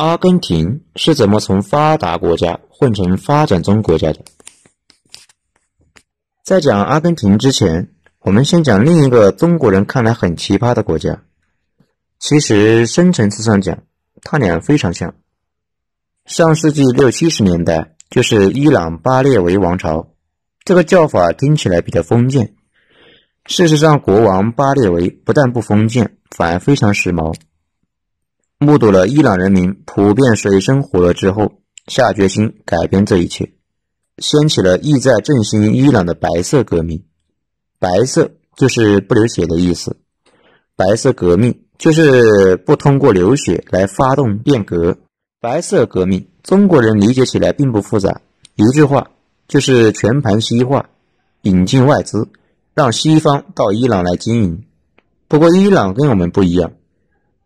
阿根廷是怎么从发达国家混成发展中国家的？在讲阿根廷之前，我们先讲另一个中国人看来很奇葩的国家。其实深层次上讲，他俩非常像。上世纪六七十年代，就是伊朗巴列维王朝。这个叫法听起来比较封建。事实上，国王巴列维不但不封建，反而非常时髦。目睹了伊朗人民普遍水深火热之后，下决心改变这一切，掀起了意在振兴伊朗的白色革命。白色就是不流血的意思，白色革命就是不通过流血来发动变革。白色革命，中国人理解起来并不复杂，一句话就是全盘西化，引进外资，让西方到伊朗来经营。不过伊朗跟我们不一样。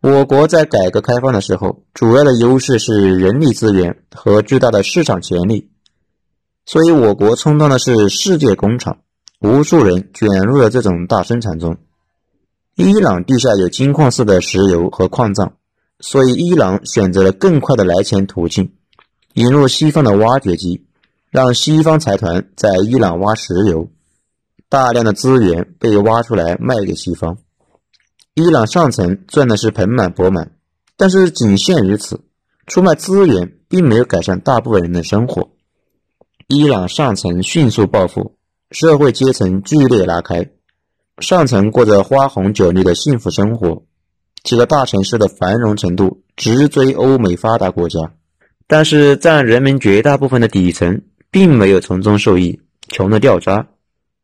我国在改革开放的时候，主要的优势是人力资源和巨大的市场潜力，所以我国充当的是世界工厂，无数人卷入了这种大生产中。伊朗地下有金矿似的石油和矿藏，所以伊朗选择了更快的来钱途径，引入西方的挖掘机，让西方财团在伊朗挖石油，大量的资源被挖出来卖给西方。伊朗上层赚的是盆满钵满，但是仅限于此，出卖资源并没有改善大部分人的生活。伊朗上层迅速暴富，社会阶层剧烈拉开，上层过着花红酒绿的幸福生活，几个大城市的繁荣程度直追欧美发达国家，但是占人民绝大部分的底层并没有从中受益，穷得掉渣，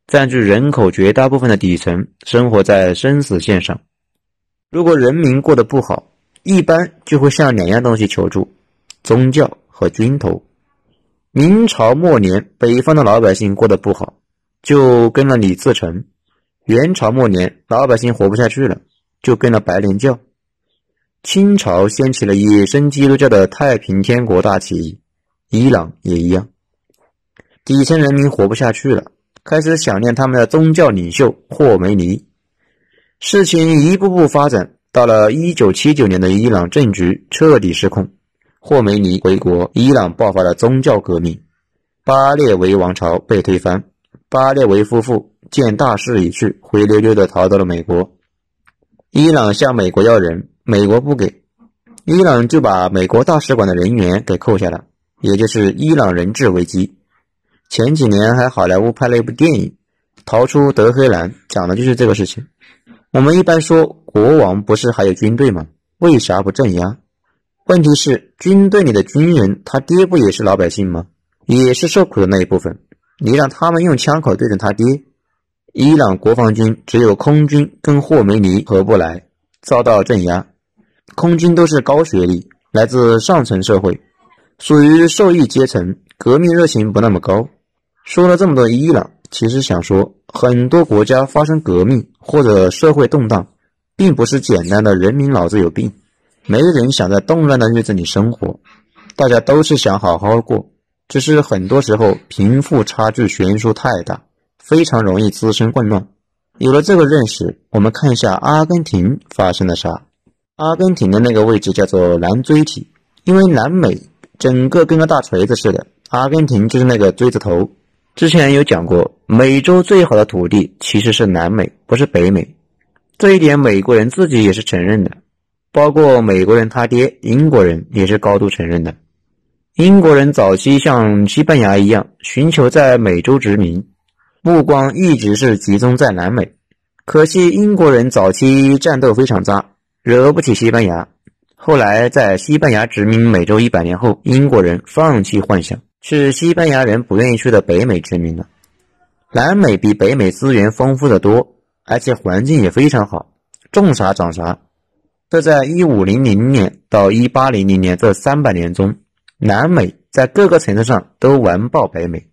占据人口绝大部分的底层生活在生死线上。如果人民过得不好，一般就会向两样东西求助：宗教和军头。明朝末年，北方的老百姓过得不好，就跟了李自成；元朝末年，老百姓活不下去了，就跟了白莲教；清朝掀起了野生基督教的太平天国大起义，伊朗也一样。底层人民活不下去了，开始想念他们的宗教领袖霍梅尼。事情一步步发展，到了一九七九年的伊朗政局彻底失控，霍梅尼回国，伊朗爆发了宗教革命，巴列维王朝被推翻，巴列维夫妇见大势已去，灰溜溜的逃到了美国。伊朗向美国要人，美国不给，伊朗就把美国大使馆的人员给扣下了，也就是伊朗人质危机。前几年还好莱坞拍了一部电影《逃出德黑兰》，讲的就是这个事情。我们一般说，国王不是还有军队吗？为啥不镇压？问题是，军队里的军人，他爹不也是老百姓吗？也是受苦的那一部分。你让他们用枪口对准他爹？伊朗国防军只有空军跟霍梅尼合不来，遭到镇压。空军都是高学历，来自上层社会，属于受益阶层，革命热情不那么高。说了这么多，伊朗。其实想说，很多国家发生革命或者社会动荡，并不是简单的人民脑子有病，没人想在动乱的日子里生活，大家都是想好好过，只是很多时候贫富差距悬殊太大，非常容易滋生混乱。有了这个认识，我们看一下阿根廷发生了啥。阿根廷的那个位置叫做南锥体，因为南美整个跟个大锤子似的，阿根廷就是那个锥子头。之前有讲过，美洲最好的土地其实是南美，不是北美。这一点美国人自己也是承认的，包括美国人他爹英国人也是高度承认的。英国人早期像西班牙一样寻求在美洲殖民，目光一直是集中在南美。可惜英国人早期战斗非常渣，惹不起西班牙。后来在西班牙殖民美洲一百年后，英国人放弃幻想。是西班牙人不愿意去的北美殖民了。南美比北美资源丰富的多，而且环境也非常好，种啥长啥。这在一五零零年到一八零零年这三百年中，南美在各个层次上都完爆北美。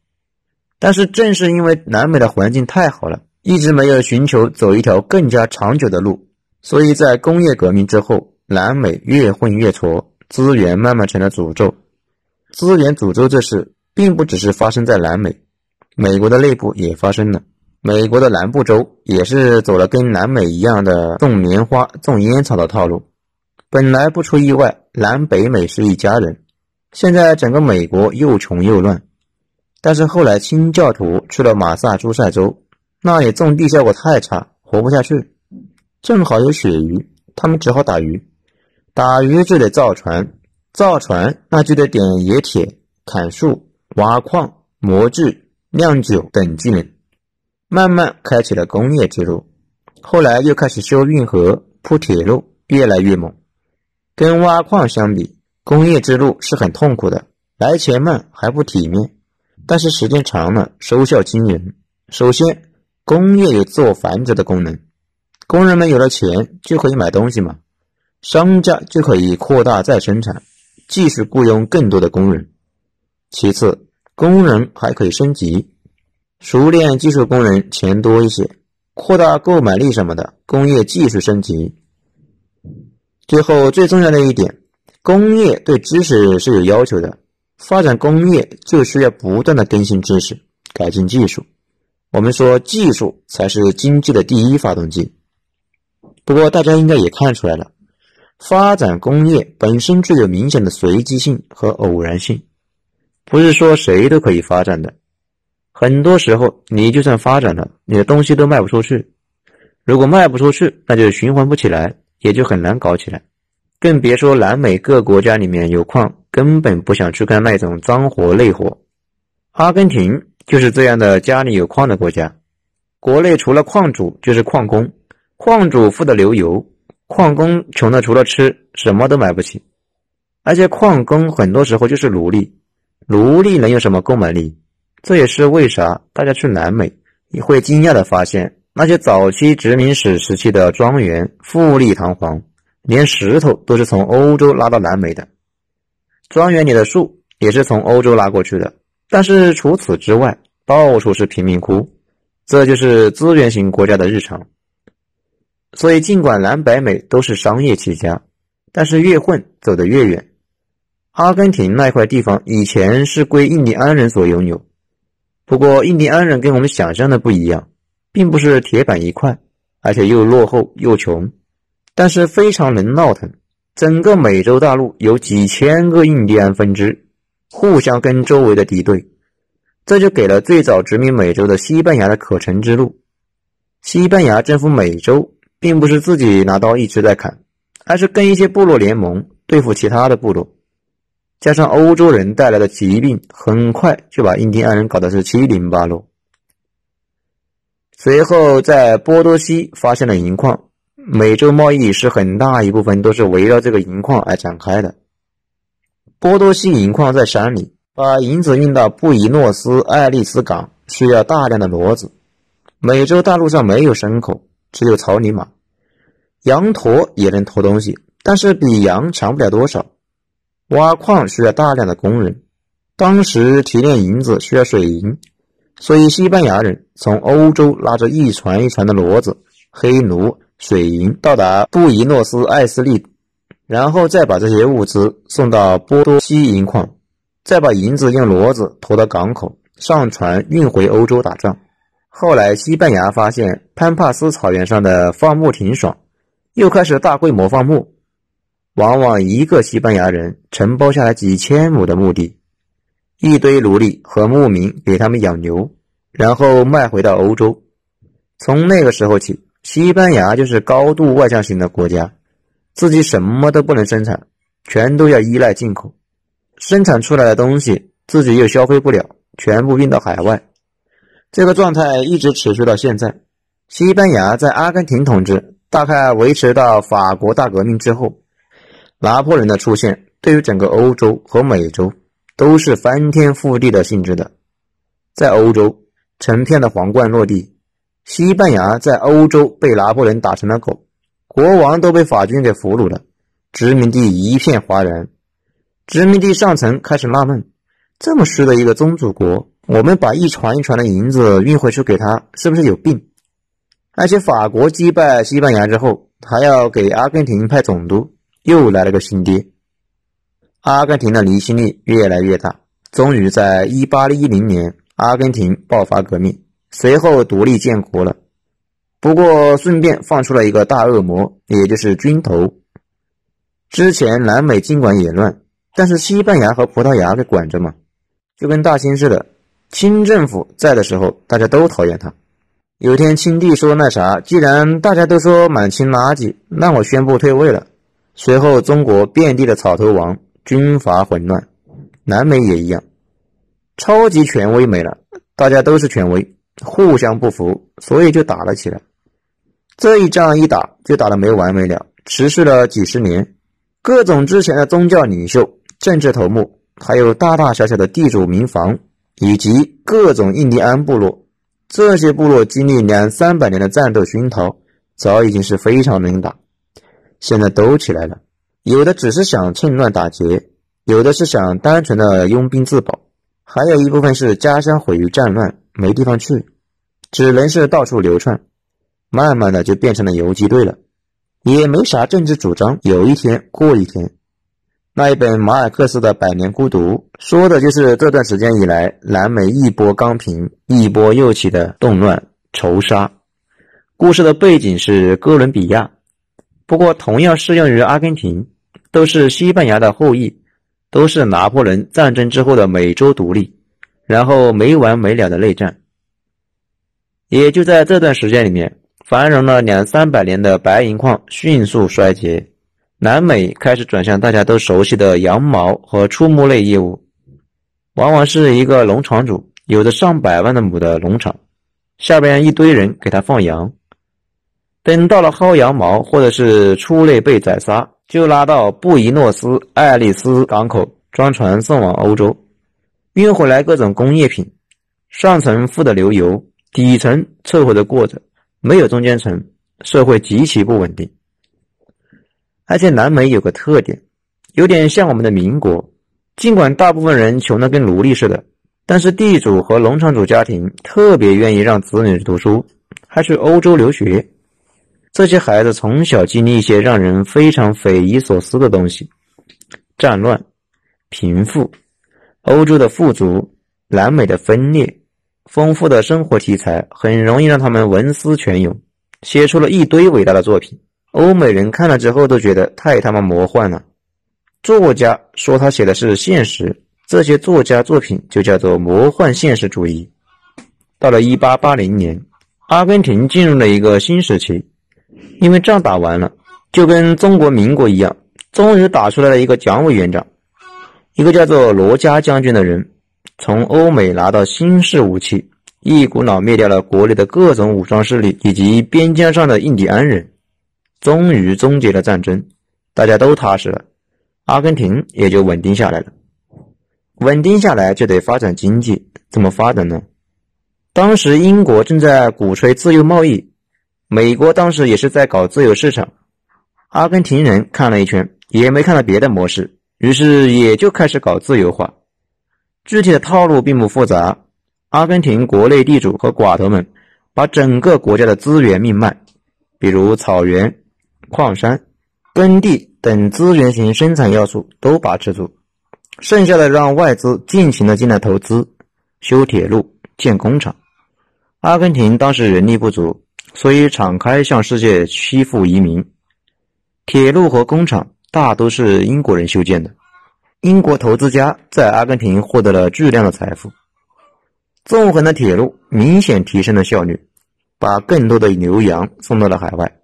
但是正是因为南美的环境太好了，一直没有寻求走一条更加长久的路，所以在工业革命之后，南美越混越挫，资源慢慢成了诅咒。资源诅咒这事，并不只是发生在南美，美国的内部也发生了。美国的南部州也是走了跟南美一样的种棉花、种烟草的套路。本来不出意外，南北美是一家人。现在整个美国又穷又乱，但是后来清教徒去了马萨诸塞州，那里种地效果太差，活不下去。正好有鳕鱼，他们只好打鱼。打鱼就得造船，造船那就得点冶铁、砍树、挖矿、磨制、酿酒等技能，慢慢开启了工业之路。后来又开始修运河、铺铁路，越来越猛。跟挖矿相比，工业之路是很痛苦的，来钱慢还不体面，但是时间长了收效惊人。首先，工业有自我繁殖的功能，工人们有了钱就可以买东西嘛，商家就可以扩大再生产，继续雇佣更多的工人。其次，工人还可以升级，熟练技术工人钱多一些，扩大购买力什么的，工业继续升级。最后最重要的一点。工业对知识是有要求的，发展工业就需要不断的更新知识、改进技术。我们说技术才是经济的第一发动机。不过大家应该也看出来了，发展工业本身具有明显的随机性和偶然性，不是说谁都可以发展的。很多时候你就算发展了，你的东西都卖不出去。如果卖不出去，那就循环不起来，也就很难搞起来。更别说南美各国家里面有矿，根本不想去干那种脏活累活。阿根廷就是这样的，家里有矿的国家。国内除了矿主就是矿工，矿主富得流油，矿工穷的除了吃什么都买不起。而且矿工很多时候就是奴隶，奴隶能有什么购买力？这也是为啥大家去南美你会惊讶的发现，那些早期殖民史时期的庄园富丽堂皇。连石头都是从欧洲拉到南美的，庄园里的树也是从欧洲拉过去的。但是除此之外，到处是贫民窟，这就是资源型国家的日常。所以，尽管南北美都是商业起家，但是越混走得越远。阿根廷那块地方以前是归印第安人所拥有，不过印第安人跟我们想象的不一样，并不是铁板一块，而且又落后又穷。但是非常能闹腾，整个美洲大陆有几千个印第安分支，互相跟周围的敌对，这就给了最早殖民美洲的西班牙的可乘之路。西班牙征服美洲，并不是自己拿刀一直在砍，而是跟一些部落联盟对付其他的部落，加上欧洲人带来的疾病，很快就把印第安人搞得是七零八落。随后在波多西发现了银矿。美洲贸易是很大一部分都是围绕这个银矿而展开的。波多西银矿在山里，把银子运到布宜诺斯艾利斯港需要大量的骡子。美洲大陆上没有牲口，只有草泥马。羊驼也能驮东西，但是比羊强不了多少。挖矿需要大量的工人，当时提炼银子需要水银，所以西班牙人从欧洲拉着一船一船的骡子、黑奴。水银到达布宜诺斯艾斯利，然后再把这些物资送到波多西银矿，再把银子用骡子驮到港口，上船运回欧洲打仗。后来西班牙发现潘帕斯草原上的放牧挺爽，又开始大规模放牧，往往一个西班牙人承包下来几千亩的墓地，一堆奴隶和牧民给他们养牛，然后卖回到欧洲。从那个时候起。西班牙就是高度外向型的国家，自己什么都不能生产，全都要依赖进口。生产出来的东西自己又消费不了，全部运到海外。这个状态一直持续到现在。西班牙在阿根廷统治，大概维持到法国大革命之后，拿破仑的出现，对于整个欧洲和美洲都是翻天覆地的性质的。在欧洲，成片的皇冠落地。西班牙在欧洲被拿破仑打成了狗，国王都被法军给俘虏了，殖民地一片哗然。殖民地上层开始纳闷：这么虚的一个宗主国，我们把一船一船的银子运回去给他，是不是有病？而且法国击败西班牙之后，还要给阿根廷派总督，又来了个新爹。阿根廷的离心力越来越大，终于在一八一零年，阿根廷爆发革命。随后独立建国了，不过顺便放出了一个大恶魔，也就是军头。之前南美尽管也乱，但是西班牙和葡萄牙给管着嘛，就跟大清似的，清政府在的时候，大家都讨厌他。有天清帝说那啥，既然大家都说满清垃圾，那我宣布退位了。随后中国遍地的草头王，军阀混乱，南美也一样，超级权威没了，大家都是权威，互相不服，所以就打了起来。这一仗一打就打得没完没了，持续了几十年。各种之前的宗教领袖、政治头目，还有大大小小的地主民房，以及各种印第安部落，这些部落经历两三百年的战斗熏陶，早已经是非常能打。现在都起来了，有的只是想趁乱打劫，有的是想单纯的拥兵自保，还有一部分是家乡毁于战乱，没地方去，只能是到处流窜，慢慢的就变成了游击队了。也没啥政治主张，有一天过一天。那一本马尔克斯的《百年孤独》说的就是这段时间以来，南美一波刚平，一波又起的动乱仇杀。故事的背景是哥伦比亚，不过同样适用于阿根廷，都是西班牙的后裔，都是拿破仑战争之后的美洲独立，然后没完没了的内战。也就在这段时间里面。繁荣了两三百年的白银矿迅速衰竭，南美开始转向大家都熟悉的羊毛和畜牧类业务，往往是一个农场主有着上百万的亩的农场，下边一堆人给他放羊，等到了薅羊毛或者是畜类被宰杀，就拉到布宜诺斯艾利斯港口装船送往欧洲，运回来各种工业品，上层富得流油，底层凑合着过着。没有中间层，社会极其不稳定。而且南美有个特点，有点像我们的民国。尽管大部分人穷得跟奴隶似的，但是地主和农场主家庭特别愿意让子女读书，还去欧洲留学。这些孩子从小经历一些让人非常匪夷所思的东西：战乱、贫富、欧洲的富足、南美的分裂。丰富的生活题材很容易让他们文思泉涌，写出了一堆伟大的作品。欧美人看了之后都觉得太他妈魔幻了。作家说他写的是现实，这些作家作品就叫做魔幻现实主义。到了1880年，阿根廷进入了一个新时期，因为仗打完了，就跟中国民国一样，终于打出来了一个蒋委员长，一个叫做罗家将军的人。从欧美拿到新式武器，一股脑灭掉了国内的各种武装势力以及边疆上的印第安人，终于终结了战争，大家都踏实了，阿根廷也就稳定下来了。稳定下来就得发展经济，怎么发展呢？当时英国正在鼓吹自由贸易，美国当时也是在搞自由市场，阿根廷人看了一圈，也没看到别的模式，于是也就开始搞自由化。具体的套路并不复杂，阿根廷国内地主和寡头们把整个国家的资源命脉，比如草原、矿山、耕地等资源型生产要素都把持住，剩下的让外资尽情的进来投资，修铁路、建工厂。阿根廷当时人力不足，所以敞开向世界欺负移民，铁路和工厂大都是英国人修建的。英国投资家在阿根廷获得了巨量的财富，纵横的铁路明显提升了效率，把更多的牛羊送到了海外，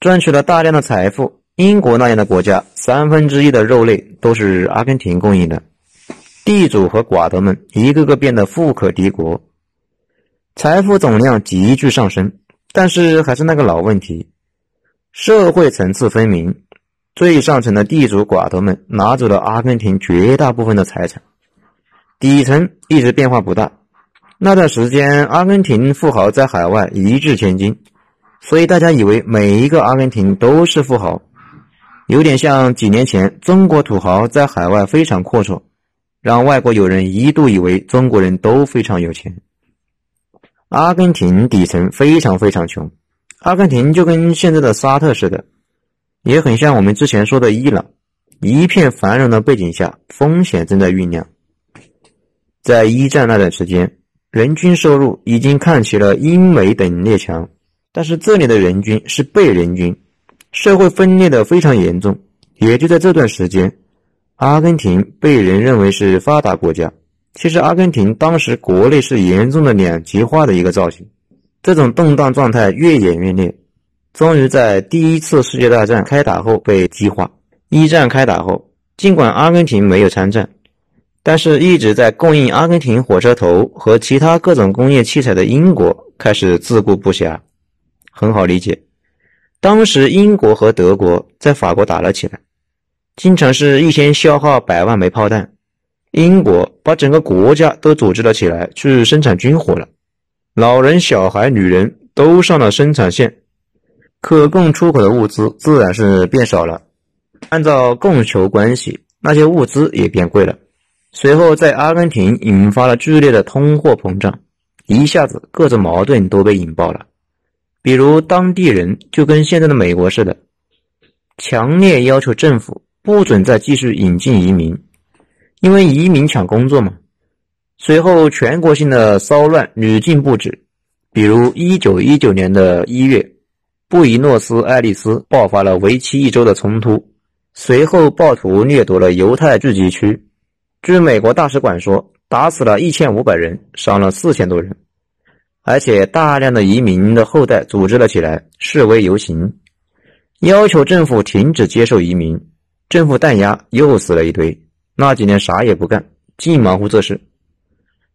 赚取了大量的财富。英国那样的国家，三分之一的肉类都是阿根廷供应的，地主和寡头们一个个变得富可敌国，财富总量急剧上升。但是还是那个老问题，社会层次分明。最上层的地主寡头们拿走了阿根廷绝大部分的财产，底层一直变化不大。那段时间，阿根廷富豪在海外一掷千金，所以大家以为每一个阿根廷都是富豪，有点像几年前中国土豪在海外非常阔绰，让外国友人一度以为中国人都非常有钱。阿根廷底层非常非常穷，阿根廷就跟现在的沙特似的。也很像我们之前说的伊朗，一片繁荣的背景下，风险正在酝酿。在一战那段时间，人均收入已经看齐了英美等列强，但是这里的人均是倍人均，社会分裂的非常严重。也就在这段时间，阿根廷被人认为是发达国家。其实，阿根廷当时国内是严重的两极化的一个造型。这种动荡状态越演越烈，终于在第一次世界大战开打后被激化。一战开打后，尽管阿根廷没有参战，但是一直在供应阿根廷火车头和其他各种工业器材的英国开始自顾不暇。很好理解，当时英国和德国在法国打了起来，经常是一天消耗百万枚炮弹。英国把整个国家都组织了起来，去生产军火了，老人、小孩、女人都上了生产线，可供出口的物资自然是变少了。按照供求关系，那些物资也变贵了。随后，在阿根廷引发了剧烈的通货膨胀，一下子各种矛盾都被引爆了。比如，当地人就跟现在的美国似的，强烈要求政府不准再继续引进移民，因为移民抢工作嘛。随后，全国性的骚乱屡禁不止。比如，一九一九年的一月，布宜诺斯艾利斯爆发了为期一周的冲突。随后，暴徒掠夺了犹太聚集区。据美国大使馆说，打死了一千五百人，伤了四千多人，而且大量的移民的后代组织了起来，示威游行，要求政府停止接受移民。政府弹压，又死了一堆。那几年啥也不干，净忙活这事。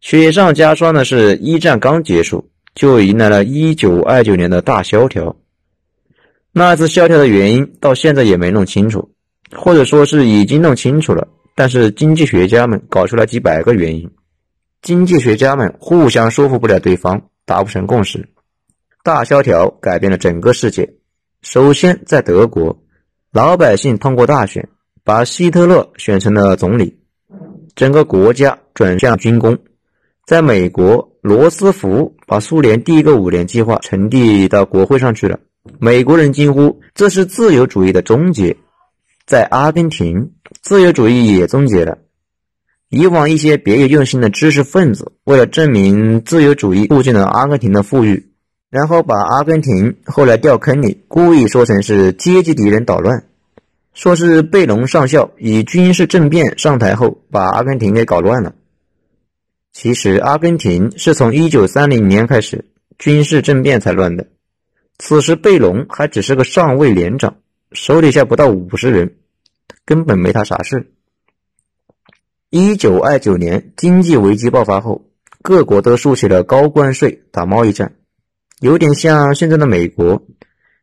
雪上加霜的是，一战刚结束，就迎来了一九二九年的大萧条。那次萧条的原因，到现在也没弄清楚。或者说是已经弄清楚了，但是经济学家们搞出来几百个原因，经济学家们互相说服不了对方，达不成共识。大萧条改变了整个世界。首先，在德国，老百姓通过大选把希特勒选成了总理，整个国家转向军工。在美国，罗斯福把苏联第一个五年计划呈递到国会上去了，美国人惊呼：“这是自由主义的终结。”在阿根廷，自由主义也终结了。以往一些别有用心的知识分子，为了证明自由主义促进了阿根廷的富裕，然后把阿根廷后来掉坑里，故意说成是阶级敌人捣乱，说是贝隆上校以军事政变上台后把阿根廷给搞乱了。其实，阿根廷是从一九三零年开始军事政变才乱的，此时贝隆还只是个上尉连长。手底下不到五十人，根本没他啥事。一九二九年经济危机爆发后，各国都竖起了高关税打贸易战，有点像现在的美国。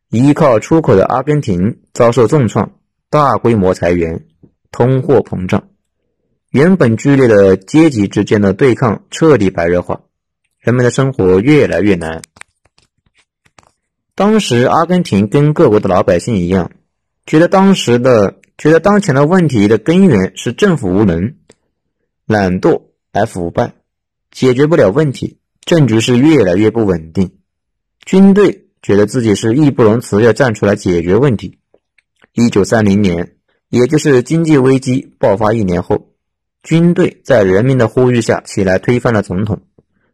依靠出口的阿根廷遭受重创，大规模裁员，通货膨胀，原本剧烈的阶级之间的对抗彻底白热化，人们的生活越来越难。当时，阿根廷跟各国的老百姓一样。觉得当时的，觉得当前的问题的根源是政府无能、懒惰而腐败，解决不了问题，政局是越来越不稳定。军队觉得自己是义不容辞要站出来解决问题。一九三零年，也就是经济危机爆发一年后，军队在人民的呼吁下起来推翻了总统。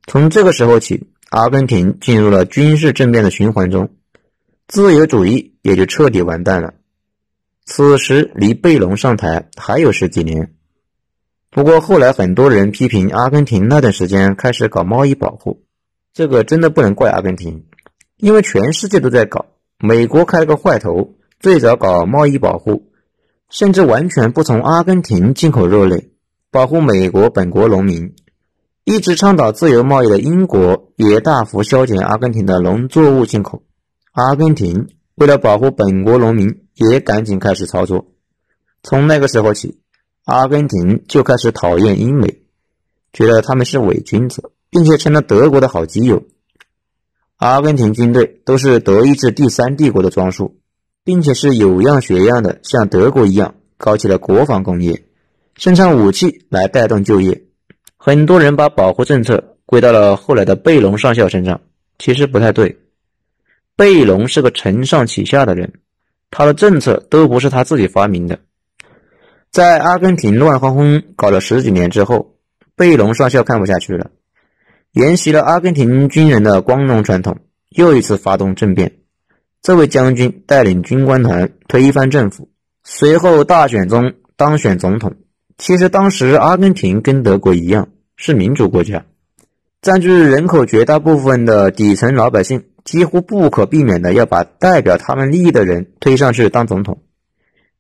从这个时候起，阿根廷进入了军事政变的循环中，自由主义也就彻底完蛋了。此时离贝隆上台还有十几年，不过后来很多人批评阿根廷那段时间开始搞贸易保护，这个真的不能怪阿根廷，因为全世界都在搞。美国开了个坏头，最早搞贸易保护，甚至完全不从阿根廷进口肉类，保护美国本国农民。一直倡导自由贸易的英国也大幅削减阿根廷的农作物进口。阿根廷为了保护本国农民。也赶紧开始操作。从那个时候起，阿根廷就开始讨厌英美，觉得他们是伪君子，并且成了德国的好基友。阿根廷军队都是德意志第三帝国的装束，并且是有样学样的，像德国一样搞起了国防工业，生产武器来带动就业。很多人把保护政策归到了后来的贝隆上校身上，其实不太对。贝隆是个承上启下的人。他的政策都不是他自己发明的。在阿根廷乱哄哄搞了十几年之后，贝隆上校看不下去了，沿袭了阿根廷军人的光荣传统，又一次发动政变。这位将军带领军官团推翻政府，随后大选中当选总统。其实当时阿根廷跟德国一样是民主国家，占据人口绝大部分的底层老百姓几乎不可避免的要把代表他们利益的人推上去当总统。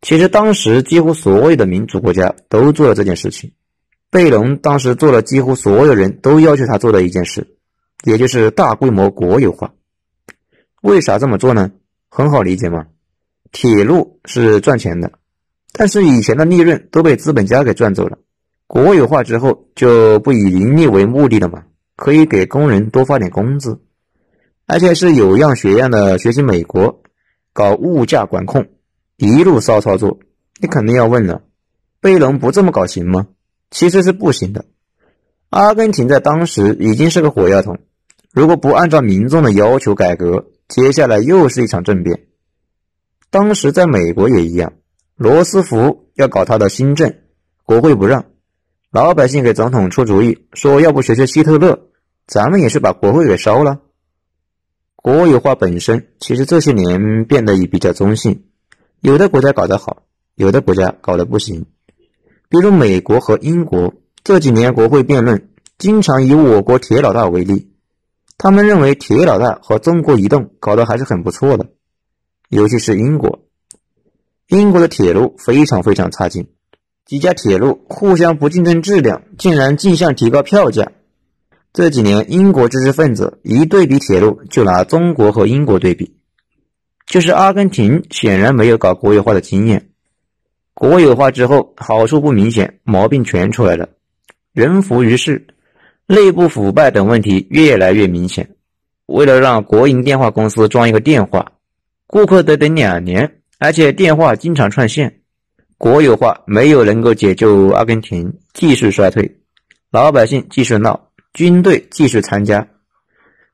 其实当时几乎所有的民主国家都做了这件事情。贝隆当时做了几乎所有人都要求他做的一件事，也就是大规模国有化。为啥这么做呢？很好理解嘛，铁路是赚钱的。但是以前的利润都被资本家给赚走了，国有化之后就不以盈利为目的了嘛，可以给工人多发点工资，而且是有样学样的学习美国，搞物价管控，一路骚操作。你肯定要问了，贝隆不这么搞行吗？其实是不行的。阿根廷在当时已经是个火药桶，如果不按照民众的要求改革，接下来又是一场政变。当时在美国也一样。罗斯福要搞他的新政，国会不让，老百姓给总统出主意，说要不学学希特勒，咱们也是把国会给烧了。国有化本身其实这些年变得也比较中性，有的国家搞得好，有的国家搞得不行。比如美国和英国这几年国会辩论，经常以我国铁老大为例，他们认为铁老大和中国移动搞得还是很不错的，尤其是英国。英国的铁路非常非常差劲，几家铁路互相不竞争质量，竟然竞相提高票价。这几年，英国知识分子一对比铁路，就拿中国和英国对比。就是阿根廷显然没有搞国有化的经验，国有化之后好处不明显，毛病全出来了，人浮于事，内部腐败等问题越来越明显。为了让国营电话公司装一个电话，顾客得等两年。而且电话经常串线，国有化没有能够解救阿根廷，继续衰退，老百姓继续闹，军队继续参加，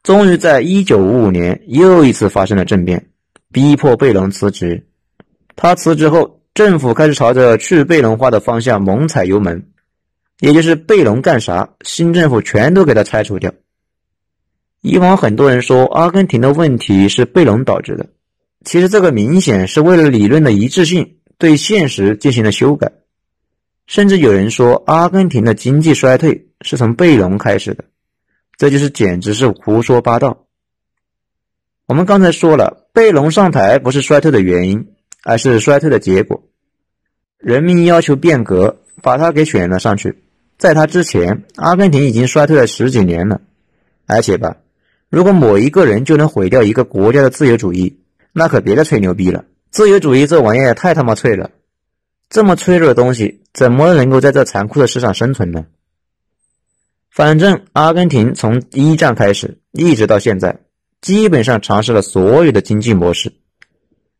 终于在一九五五年又一次发生了政变，逼迫贝隆辞职。他辞职后，政府开始朝着去贝隆化的方向猛踩油门，也就是贝隆干啥，新政府全都给他拆除掉。以往很多人说阿根廷的问题是贝隆导致的。其实这个明显是为了理论的一致性，对现实进行了修改。甚至有人说，阿根廷的经济衰退是从贝隆开始的，这就是简直是胡说八道。我们刚才说了，贝隆上台不是衰退的原因，而是衰退的结果。人民要求变革，把他给选了上去。在他之前，阿根廷已经衰退了十几年了。而且吧，如果某一个人就能毁掉一个国家的自由主义，那可别再吹牛逼了，自由主义这玩意儿太他妈脆了，这么脆弱的东西怎么能够在这残酷的市场生存呢？反正阿根廷从一战开始一直到现在，基本上尝试了所有的经济模式。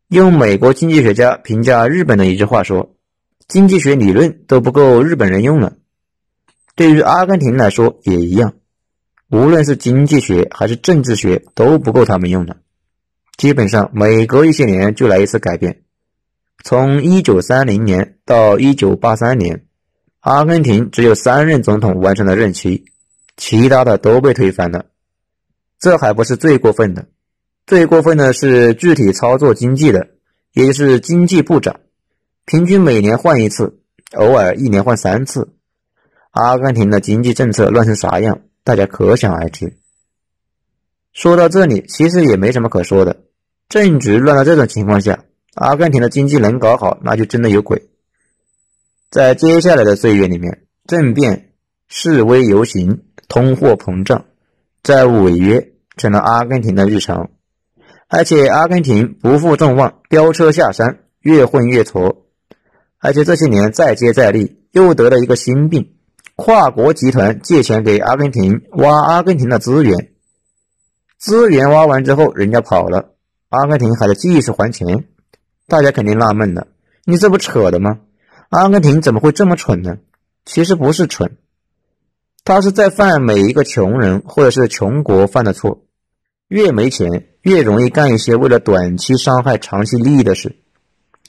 用美国经济学家评价日本的一句话说：“经济学理论都不够日本人用了。”对于阿根廷来说也一样，无论是经济学还是政治学都不够他们用了。基本上每隔一些年就来一次改变。从一九三零年到一九八三年，阿根廷只有三任总统完成了任期，其他的都被推翻了。这还不是最过分的，最过分的是具体操作经济的，也就是经济部长，平均每年换一次，偶尔一年换三次。阿根廷的经济政策乱成啥样，大家可想而知。说到这里，其实也没什么可说的。政局乱到这种情况下，阿根廷的经济能搞好，那就真的有鬼。在接下来的岁月里面，政变、示威游行、通货膨胀、债务违约成了阿根廷的日常，而且阿根廷不负众望，飙车下山，越混越矬。而且这些年再接再厉，又得了一个新病：跨国集团借钱给阿根廷挖阿根廷的资源。资源挖完之后，人家跑了，阿根廷还得继续还钱。大家肯定纳闷了，你这不扯的吗？阿根廷怎么会这么蠢呢？其实不是蠢，他是在犯每一个穷人或者是穷国犯的错。越没钱，越容易干一些为了短期伤害长期利益的事，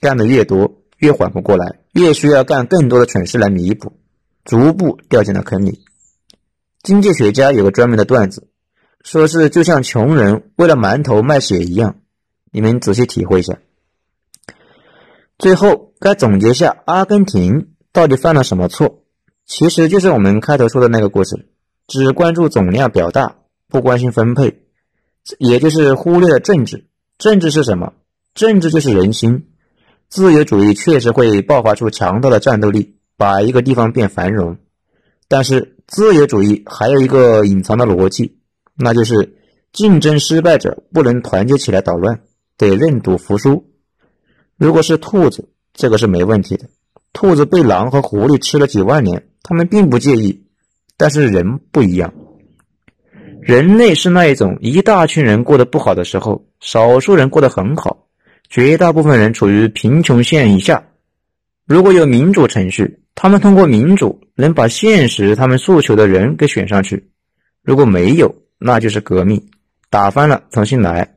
干的越多，越缓不过来，越需要干更多的蠢事来弥补，逐步掉进了坑里。经济学家有个专门的段子。说是就像穷人为了馒头卖血一样，你们仔细体会一下。最后该总结下，阿根廷到底犯了什么错？其实就是我们开头说的那个故事，只关注总量表大，不关心分配，也就是忽略了政治。政治是什么？政治就是人心。自由主义确实会爆发出强大的战斗力，把一个地方变繁荣。但是自由主义还有一个隐藏的逻辑，那就是竞争失败者不能团结起来捣乱，得认赌服输。如果是兔子，这个是没问题的。兔子被狼和狐狸吃了几万年，他们并不介意。但是人不一样，人类是那一种，一大群人过得不好的时候，少数人过得很好。绝大部分人处于贫穷线以下。如果有民主程序，他们通过民主能把现实他们诉求的人给选上去；如果没有，那就是革命，打翻了重新来。